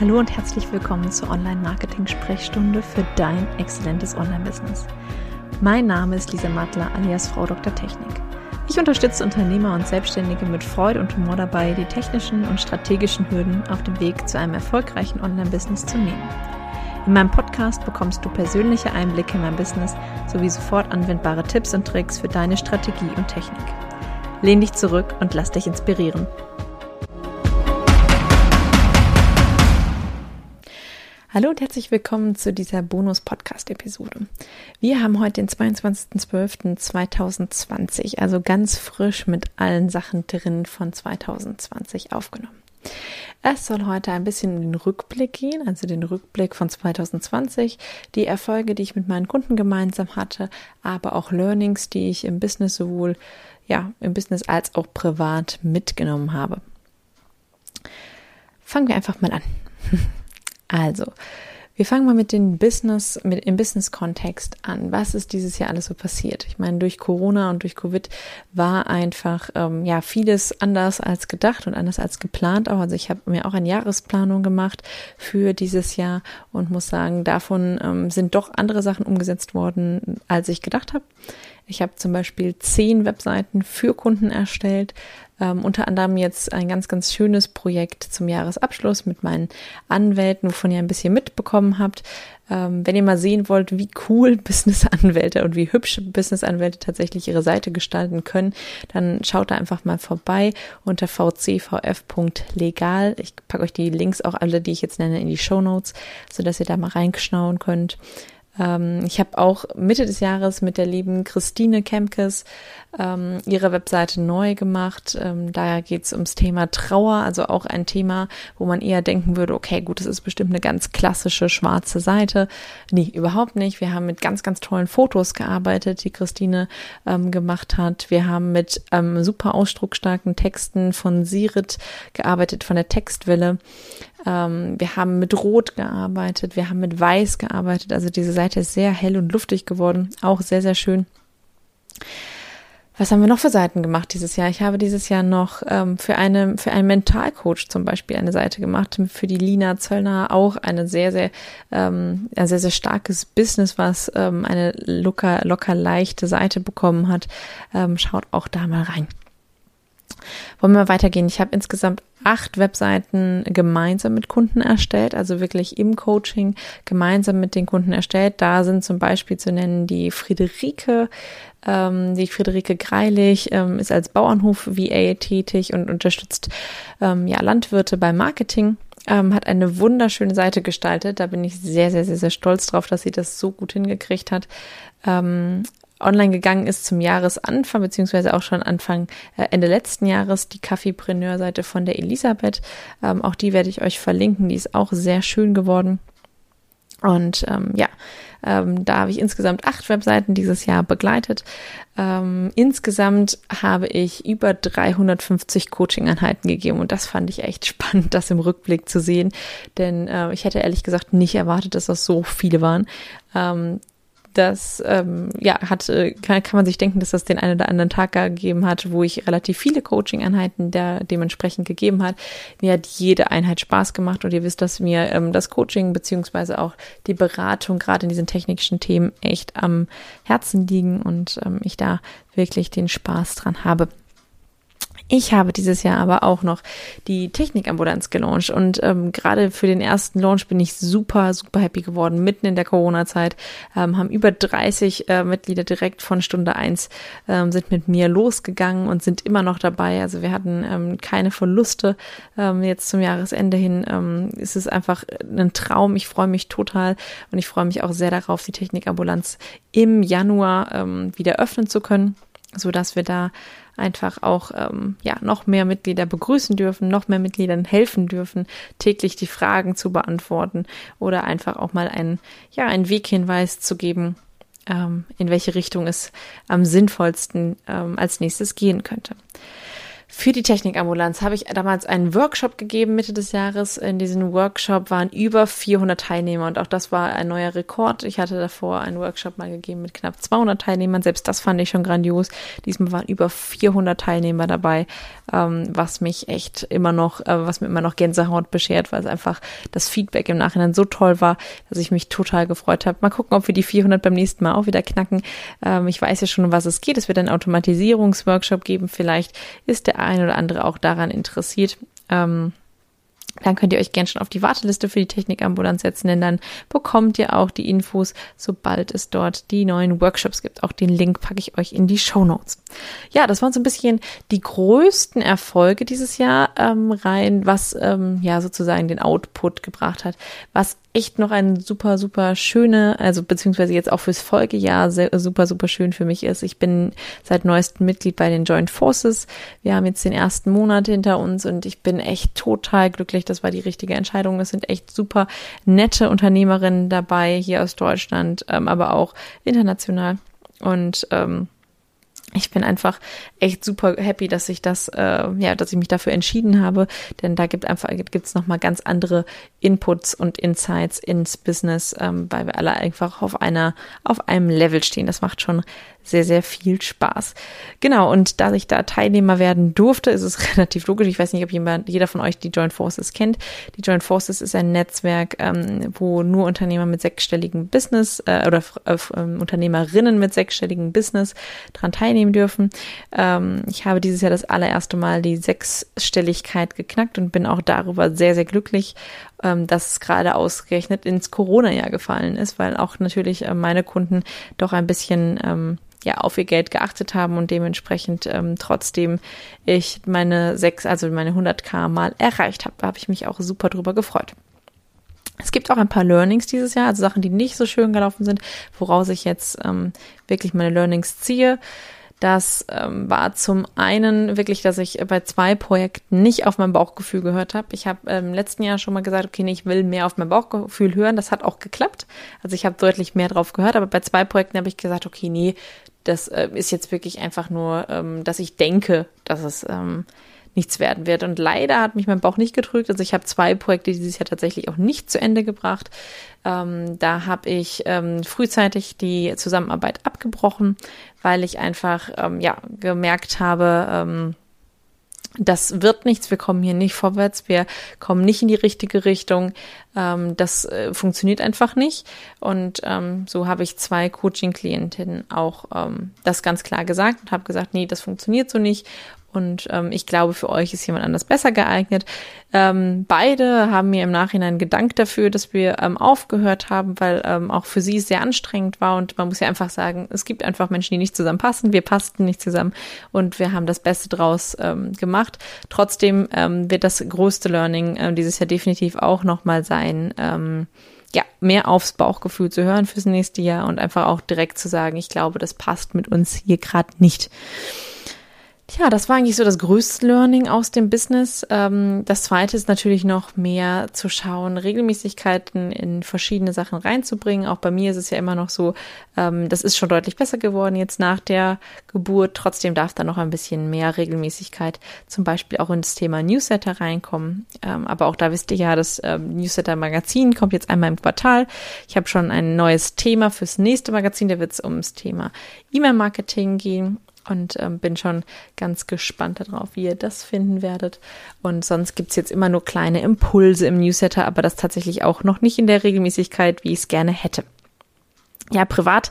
Hallo und herzlich willkommen zur Online-Marketing-Sprechstunde für dein exzellentes Online-Business. Mein Name ist Lisa Mattler alias Frau Dr. Technik. Ich unterstütze Unternehmer und Selbstständige mit Freude und Humor dabei, die technischen und strategischen Hürden auf dem Weg zu einem erfolgreichen Online-Business zu nehmen. In meinem Podcast bekommst du persönliche Einblicke in mein Business sowie sofort anwendbare Tipps und Tricks für deine Strategie und Technik. Lehn dich zurück und lass dich inspirieren. Hallo und herzlich willkommen zu dieser Bonus-Podcast-Episode. Wir haben heute den 22.12.2020, also ganz frisch mit allen Sachen drin von 2020 aufgenommen. Es soll heute ein bisschen in den Rückblick gehen, also den Rückblick von 2020, die Erfolge, die ich mit meinen Kunden gemeinsam hatte, aber auch Learnings, die ich im Business sowohl ja, im Business als auch privat mitgenommen habe. Fangen wir einfach mal an. Also, wir fangen mal mit dem Business, mit im Business-Kontext an. Was ist dieses Jahr alles so passiert? Ich meine, durch Corona und durch Covid war einfach ähm, ja vieles anders als gedacht und anders als geplant. Auch also ich habe mir auch eine Jahresplanung gemacht für dieses Jahr und muss sagen, davon ähm, sind doch andere Sachen umgesetzt worden, als ich gedacht habe. Ich habe zum Beispiel zehn Webseiten für Kunden erstellt, ähm, unter anderem jetzt ein ganz, ganz schönes Projekt zum Jahresabschluss mit meinen Anwälten, wovon ihr ein bisschen mitbekommen habt. Ähm, wenn ihr mal sehen wollt, wie cool Businessanwälte und wie hübsch Businessanwälte tatsächlich ihre Seite gestalten können, dann schaut da einfach mal vorbei unter vcvf.legal. Ich packe euch die Links auch alle, die ich jetzt nenne, in die Show Notes, sodass ihr da mal reinschnauen könnt. Ähm, ich habe auch Mitte des Jahres mit der lieben Christine Kemkes ähm, ihre Webseite neu gemacht. Ähm, da geht es ums Thema Trauer, also auch ein Thema, wo man eher denken würde, okay, gut, das ist bestimmt eine ganz klassische schwarze Seite. Nee, überhaupt nicht. Wir haben mit ganz, ganz tollen Fotos gearbeitet, die Christine ähm, gemacht hat. Wir haben mit ähm, super ausdrucksstarken Texten von Sirit gearbeitet, von der Textwelle. Ähm, wir haben mit Rot gearbeitet, wir haben mit Weiß gearbeitet. Also diese Seite ist sehr hell und luftig geworden, auch sehr, sehr schön. Was haben wir noch für Seiten gemacht dieses Jahr? Ich habe dieses Jahr noch ähm, für eine für einen Mentalcoach zum Beispiel eine Seite gemacht, für die Lina Zöllner auch eine sehr sehr ähm, ein sehr sehr starkes Business, was ähm, eine locker locker leichte Seite bekommen hat. Ähm, schaut auch da mal rein. Wollen wir weitergehen? Ich habe insgesamt acht Webseiten gemeinsam mit Kunden erstellt, also wirklich im Coaching gemeinsam mit den Kunden erstellt. Da sind zum Beispiel zu nennen die Friederike, ähm, die Friederike Greilich ähm, ist als Bauernhof VA tätig und unterstützt ähm, ja, Landwirte beim Marketing. Ähm, hat eine wunderschöne Seite gestaltet. Da bin ich sehr, sehr, sehr, sehr stolz drauf, dass sie das so gut hingekriegt hat. Ähm, online gegangen ist zum Jahresanfang, beziehungsweise auch schon Anfang, äh, Ende letzten Jahres, die Kaffeepreneur-Seite von der Elisabeth. Ähm, auch die werde ich euch verlinken. Die ist auch sehr schön geworden. Und ähm, ja, ähm, da habe ich insgesamt acht Webseiten dieses Jahr begleitet. Ähm, insgesamt habe ich über 350 Coaching-Einheiten gegeben und das fand ich echt spannend, das im Rückblick zu sehen, denn äh, ich hätte ehrlich gesagt nicht erwartet, dass das so viele waren. Ähm, das ähm, ja hat äh, kann, kann man sich denken, dass das den einen oder anderen Tag gegeben hat, wo ich relativ viele Coaching-Einheiten der dementsprechend gegeben hat. Mir hat jede Einheit Spaß gemacht und ihr wisst, dass mir ähm, das Coaching beziehungsweise auch die Beratung gerade in diesen technischen Themen echt am Herzen liegen und ähm, ich da wirklich den Spaß dran habe. Ich habe dieses Jahr aber auch noch die Technikambulanz gelauncht und ähm, gerade für den ersten Launch bin ich super, super happy geworden. Mitten in der Corona-Zeit ähm, haben über 30 äh, Mitglieder direkt von Stunde eins ähm, sind mit mir losgegangen und sind immer noch dabei. Also wir hatten ähm, keine Verluste ähm, jetzt zum Jahresende hin. Ähm, es ist einfach ein Traum. Ich freue mich total und ich freue mich auch sehr darauf, die Technikambulanz im Januar ähm, wieder öffnen zu können, so dass wir da einfach auch ähm, ja noch mehr Mitglieder begrüßen dürfen, noch mehr Mitgliedern helfen dürfen, täglich die Fragen zu beantworten oder einfach auch mal einen ja einen Weghinweis zu geben, ähm, in welche Richtung es am sinnvollsten ähm, als nächstes gehen könnte. Für die Technikambulanz habe ich damals einen Workshop gegeben Mitte des Jahres. In diesem Workshop waren über 400 Teilnehmer und auch das war ein neuer Rekord. Ich hatte davor einen Workshop mal gegeben mit knapp 200 Teilnehmern. Selbst das fand ich schon grandios. Diesmal waren über 400 Teilnehmer dabei, ähm, was mich echt immer noch, äh, was mir immer noch Gänsehaut beschert, weil es einfach das Feedback im Nachhinein so toll war, dass ich mich total gefreut habe. Mal gucken, ob wir die 400 beim nächsten Mal auch wieder knacken. Ähm, ich weiß ja schon, um was es geht. Es wird einen Automatisierungsworkshop geben. Vielleicht ist der ein oder andere auch daran interessiert. Ähm, dann könnt ihr euch gern schon auf die Warteliste für die Technikambulanz setzen, denn dann bekommt ihr auch die Infos, sobald es dort die neuen Workshops gibt. Auch den Link packe ich euch in die Show Notes. Ja, das waren so ein bisschen die größten Erfolge dieses Jahr ähm, rein, was ähm, ja sozusagen den Output gebracht hat. Was echt noch ein super, super schöne, also beziehungsweise jetzt auch fürs Folgejahr sehr, super, super schön für mich ist. Ich bin seit neuestem Mitglied bei den Joint Forces. Wir haben jetzt den ersten Monat hinter uns und ich bin echt total glücklich. Das war die richtige Entscheidung. Es sind echt super nette Unternehmerinnen dabei hier aus Deutschland, ähm, aber auch international. Und ähm, ich bin einfach echt super happy, dass ich das, äh, ja, dass ich mich dafür entschieden habe, denn da gibt einfach gibt's noch mal ganz andere Inputs und Insights ins Business, ähm, weil wir alle einfach auf einer auf einem Level stehen. Das macht schon sehr, sehr viel Spaß. Genau, und da ich da Teilnehmer werden durfte, ist es relativ logisch. Ich weiß nicht, ob jemand, jeder von euch die Joint Forces kennt. Die Joint Forces ist ein Netzwerk, ähm, wo nur Unternehmer mit sechsstelligen Business äh, oder äh, Unternehmerinnen mit sechsstelligen Business dran teilnehmen dürfen. Ähm, ich habe dieses Jahr das allererste Mal die Sechsstelligkeit geknackt und bin auch darüber sehr, sehr glücklich, ähm, dass es gerade ausgerechnet ins Corona-Jahr gefallen ist, weil auch natürlich äh, meine Kunden doch ein bisschen ähm, ja auf ihr Geld geachtet haben und dementsprechend ähm, trotzdem ich meine sechs, also meine 100k mal erreicht habe. Da habe ich mich auch super drüber gefreut. Es gibt auch ein paar Learnings dieses Jahr, also Sachen, die nicht so schön gelaufen sind, woraus ich jetzt ähm, wirklich meine Learnings ziehe. Das ähm, war zum einen wirklich, dass ich bei zwei Projekten nicht auf mein Bauchgefühl gehört habe. Ich habe im ähm, letzten Jahr schon mal gesagt, okay, nee, ich will mehr auf mein Bauchgefühl hören. Das hat auch geklappt. Also ich habe deutlich mehr drauf gehört, aber bei zwei Projekten habe ich gesagt, okay, nee, das äh, ist jetzt wirklich einfach nur, ähm, dass ich denke, dass es ähm, nichts werden wird. Und leider hat mich mein Bauch nicht getrügt. Also ich habe zwei Projekte dieses Jahr tatsächlich auch nicht zu Ende gebracht. Ähm, da habe ich ähm, frühzeitig die Zusammenarbeit abgebrochen, weil ich einfach ähm, ja gemerkt habe, ähm, das wird nichts, wir kommen hier nicht vorwärts, wir kommen nicht in die richtige Richtung, ähm, das äh, funktioniert einfach nicht. Und ähm, so habe ich zwei Coaching-Klientinnen auch das ganz klar gesagt und habe gesagt, nee, das funktioniert so nicht. Und ähm, ich glaube, für euch ist jemand anders besser geeignet. Ähm, beide haben mir im Nachhinein gedankt dafür, dass wir ähm, aufgehört haben, weil ähm, auch für sie es sehr anstrengend war. Und man muss ja einfach sagen, es gibt einfach Menschen, die nicht zusammenpassen. Wir passten nicht zusammen und wir haben das Beste draus ähm, gemacht. Trotzdem ähm, wird das größte Learning äh, dieses Jahr definitiv auch nochmal sein. Ähm, ja, mehr aufs Bauchgefühl zu hören fürs nächste Jahr und einfach auch direkt zu sagen, ich glaube, das passt mit uns hier gerade nicht. Tja, das war eigentlich so das größte Learning aus dem Business. Ähm, das zweite ist natürlich noch mehr zu schauen, Regelmäßigkeiten in verschiedene Sachen reinzubringen. Auch bei mir ist es ja immer noch so, ähm, das ist schon deutlich besser geworden jetzt nach der Geburt. Trotzdem darf da noch ein bisschen mehr Regelmäßigkeit zum Beispiel auch ins Thema Newsletter reinkommen. Ähm, aber auch da wisst ihr ja, das Newsletter-Magazin kommt jetzt einmal im Quartal. Ich habe schon ein neues Thema fürs nächste Magazin. Da wird es ums Thema E-Mail-Marketing gehen und ähm, bin schon ganz gespannt darauf, wie ihr das finden werdet. Und sonst gibt's jetzt immer nur kleine Impulse im Newsletter, aber das tatsächlich auch noch nicht in der Regelmäßigkeit, wie ich es gerne hätte ja, privat,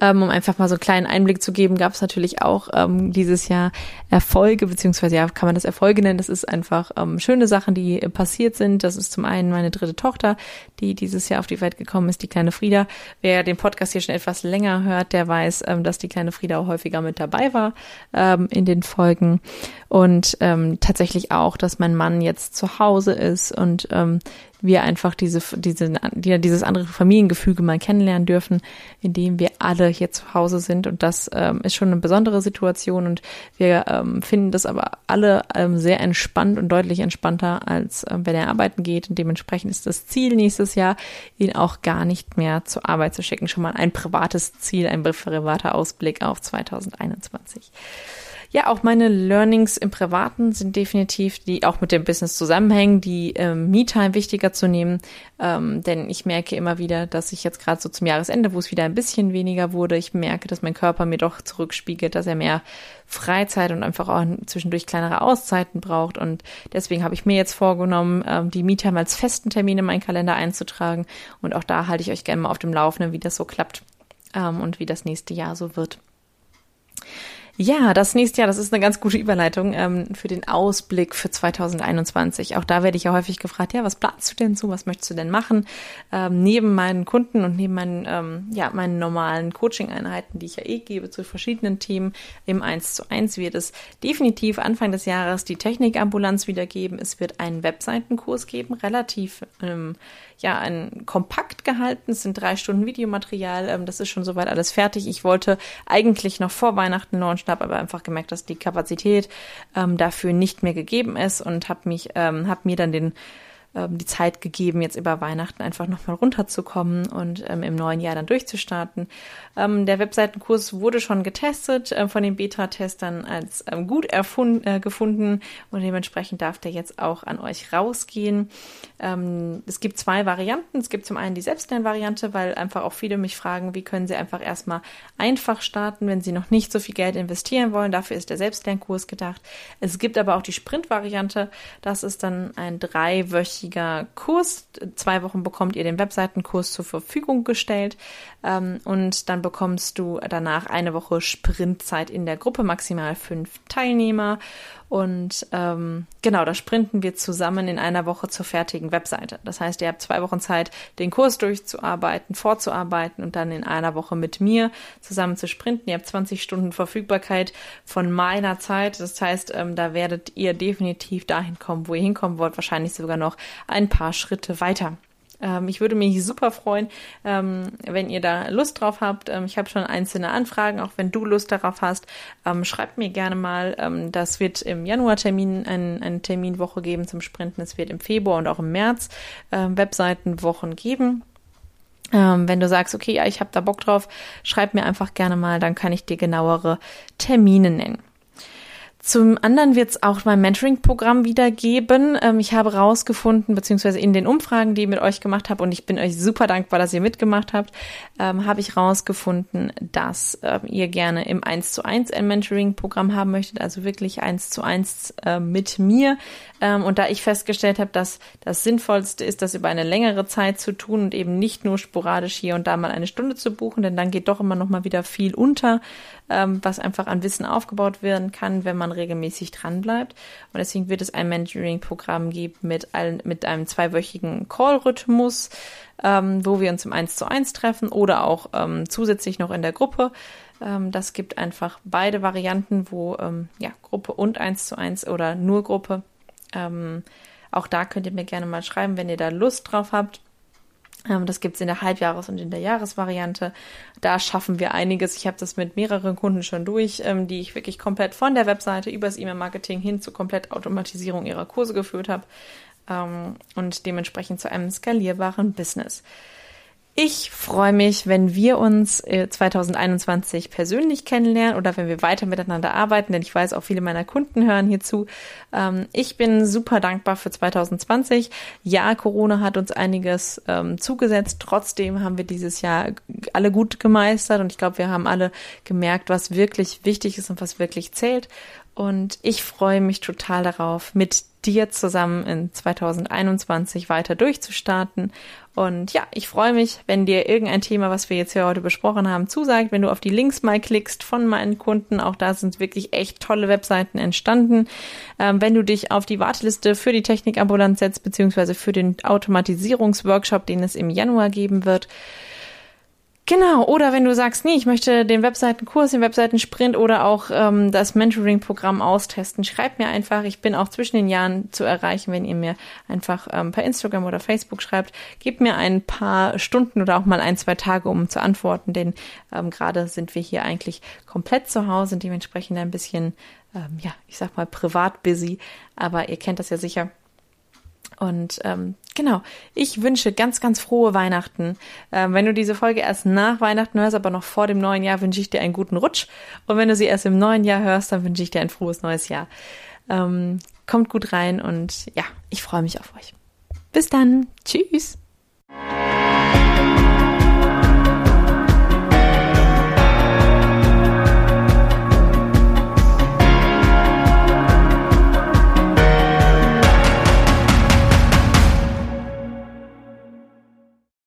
ähm, um einfach mal so einen kleinen Einblick zu geben, gab es natürlich auch ähm, dieses Jahr Erfolge, beziehungsweise ja, kann man das Erfolge nennen. Das ist einfach ähm, schöne Sachen, die äh, passiert sind. Das ist zum einen meine dritte Tochter, die dieses Jahr auf die Welt gekommen ist, die kleine Frieda. Wer den Podcast hier schon etwas länger hört, der weiß, ähm, dass die kleine Frieda auch häufiger mit dabei war ähm, in den Folgen. Und ähm, tatsächlich auch, dass mein Mann jetzt zu Hause ist und ähm, wir einfach diese, diese, die, dieses andere Familiengefüge mal kennenlernen dürfen, indem wir alle hier zu Hause sind. Und das ähm, ist schon eine besondere Situation. Und wir ähm, finden das aber alle ähm, sehr entspannt und deutlich entspannter, als ähm, wenn er arbeiten geht. Und dementsprechend ist das Ziel nächstes Jahr, ihn auch gar nicht mehr zur Arbeit zu schicken. Schon mal ein privates Ziel, ein privater Ausblick auf 2021 ja, auch meine Learnings im Privaten sind definitiv, die auch mit dem Business zusammenhängen, die ähm, Me-Time wichtiger zu nehmen. Ähm, denn ich merke immer wieder, dass ich jetzt gerade so zum Jahresende, wo es wieder ein bisschen weniger wurde, ich merke, dass mein Körper mir doch zurückspiegelt, dass er mehr Freizeit und einfach auch zwischendurch kleinere Auszeiten braucht. Und deswegen habe ich mir jetzt vorgenommen, ähm, die Me-Time als festen Termin in meinen Kalender einzutragen. Und auch da halte ich euch gerne mal auf dem Laufenden, wie das so klappt ähm, und wie das nächste Jahr so wird. Ja, das nächste Jahr, das ist eine ganz gute Überleitung ähm, für den Ausblick für 2021. Auch da werde ich ja häufig gefragt, ja, was planst du denn so, was möchtest du denn machen? Ähm, neben meinen Kunden und neben meinen, ähm, ja, meinen normalen Coaching-Einheiten, die ich ja eh gebe zu verschiedenen Themen im 1 zu 1, wird es definitiv Anfang des Jahres die Technikambulanz wieder geben. Es wird einen Webseitenkurs geben, relativ ähm, ja, ein kompakt gehalten. Es sind drei Stunden Videomaterial. Ähm, das ist schon soweit alles fertig. Ich wollte eigentlich noch vor Weihnachten launchen, habe aber einfach gemerkt, dass die Kapazität ähm, dafür nicht mehr gegeben ist und habe mich, ähm, habe mir dann den ähm, die Zeit gegeben, jetzt über Weihnachten einfach nochmal runterzukommen und ähm, im neuen Jahr dann durchzustarten. Ähm, der Webseitenkurs wurde schon getestet, äh, von den Beta-Testern als ähm, gut erfund, äh, gefunden und dementsprechend darf der jetzt auch an euch rausgehen. Ähm, es gibt zwei Varianten. Es gibt zum einen die Selbstlernvariante, weil einfach auch viele mich fragen, wie können sie einfach erstmal einfach starten, wenn sie noch nicht so viel Geld investieren wollen. Dafür ist der Selbstlernkurs gedacht. Es gibt aber auch die Sprint-Variante. Das ist dann ein dreiwöchiger Kurs. Zwei Wochen bekommt ihr den Webseitenkurs zur Verfügung gestellt ähm, und dann bekommst du danach eine Woche Sprintzeit in der Gruppe, maximal fünf Teilnehmer. Und ähm, genau, da sprinten wir zusammen in einer Woche zur fertigen Webseite. Das heißt, ihr habt zwei Wochen Zeit, den Kurs durchzuarbeiten, vorzuarbeiten und dann in einer Woche mit mir zusammen zu sprinten. Ihr habt 20 Stunden Verfügbarkeit von meiner Zeit. Das heißt, ähm, da werdet ihr definitiv dahin kommen, wo ihr hinkommen wollt, wahrscheinlich sogar noch ein paar Schritte weiter. Ähm, ich würde mich super freuen, ähm, wenn ihr da Lust drauf habt. Ähm, ich habe schon einzelne Anfragen, auch wenn du Lust darauf hast. Ähm, schreibt mir gerne mal. Ähm, das wird im Januar Termin ein, eine Terminwoche geben zum Sprinten. Es wird im Februar und auch im März Webseitenwochen geben. Ähm, wenn du sagst, okay, ja, ich habe da Bock drauf, schreib mir einfach gerne mal, dann kann ich dir genauere Termine nennen. Zum anderen wird es auch mein Mentoring-Programm wieder geben. Ähm, ich habe rausgefunden, beziehungsweise in den Umfragen, die ich mit euch gemacht habe, und ich bin euch super dankbar, dass ihr mitgemacht habt, ähm, habe ich rausgefunden, dass äh, ihr gerne im 1 zu 1 ein Mentoring-Programm haben möchtet, also wirklich 1 zu 1 äh, mit mir. Ähm, und da ich festgestellt habe, dass das Sinnvollste ist, das über eine längere Zeit zu tun und eben nicht nur sporadisch hier und da mal eine Stunde zu buchen, denn dann geht doch immer noch mal wieder viel unter, ähm, was einfach an Wissen aufgebaut werden kann, wenn man regelmäßig dranbleibt. Und deswegen wird es ein Mentoring-Programm geben mit, ein, mit einem zweiwöchigen Call-Rhythmus, ähm, wo wir uns im 1 zu 1 treffen oder auch ähm, zusätzlich noch in der Gruppe. Ähm, das gibt einfach beide Varianten, wo ähm, ja, Gruppe und 1 zu 1 oder nur Gruppe. Ähm, auch da könnt ihr mir gerne mal schreiben, wenn ihr da Lust drauf habt. Ähm, das gibt's in der Halbjahres- und in der Jahresvariante. Da schaffen wir einiges. Ich habe das mit mehreren Kunden schon durch, ähm, die ich wirklich komplett von der Webseite übers E-Mail-Marketing hin zur Komplettautomatisierung ihrer Kurse geführt habe ähm, und dementsprechend zu einem skalierbaren Business. Ich freue mich, wenn wir uns 2021 äh, persönlich kennenlernen oder wenn wir weiter miteinander arbeiten, denn ich weiß, auch viele meiner Kunden hören hierzu. Ähm, ich bin super dankbar für 2020. Ja, Corona hat uns einiges ähm, zugesetzt. Trotzdem haben wir dieses Jahr alle gut gemeistert und ich glaube, wir haben alle gemerkt, was wirklich wichtig ist und was wirklich zählt. Und ich freue mich total darauf, mit dir zusammen in 2021 weiter durchzustarten. Und ja, ich freue mich, wenn dir irgendein Thema, was wir jetzt hier heute besprochen haben, zusagt, wenn du auf die Links mal klickst von meinen Kunden. Auch da sind wirklich echt tolle Webseiten entstanden. Ähm, wenn du dich auf die Warteliste für die Technikambulanz setzt, beziehungsweise für den Automatisierungsworkshop, den es im Januar geben wird, Genau, oder wenn du sagst, nee, ich möchte den Webseitenkurs, den Webseitensprint oder auch ähm, das Mentoring-Programm austesten, schreib mir einfach. Ich bin auch zwischen den Jahren zu erreichen, wenn ihr mir einfach ähm, per Instagram oder Facebook schreibt. Gebt mir ein paar Stunden oder auch mal ein, zwei Tage, um zu antworten, denn ähm, gerade sind wir hier eigentlich komplett zu Hause und dementsprechend ein bisschen, ähm, ja, ich sag mal privat busy, aber ihr kennt das ja sicher und ähm, genau, ich wünsche ganz, ganz frohe Weihnachten. Ähm, wenn du diese Folge erst nach Weihnachten hörst, aber noch vor dem neuen Jahr, wünsche ich dir einen guten Rutsch. Und wenn du sie erst im neuen Jahr hörst, dann wünsche ich dir ein frohes neues Jahr. Ähm, kommt gut rein und ja, ich freue mich auf euch. Bis dann. Tschüss.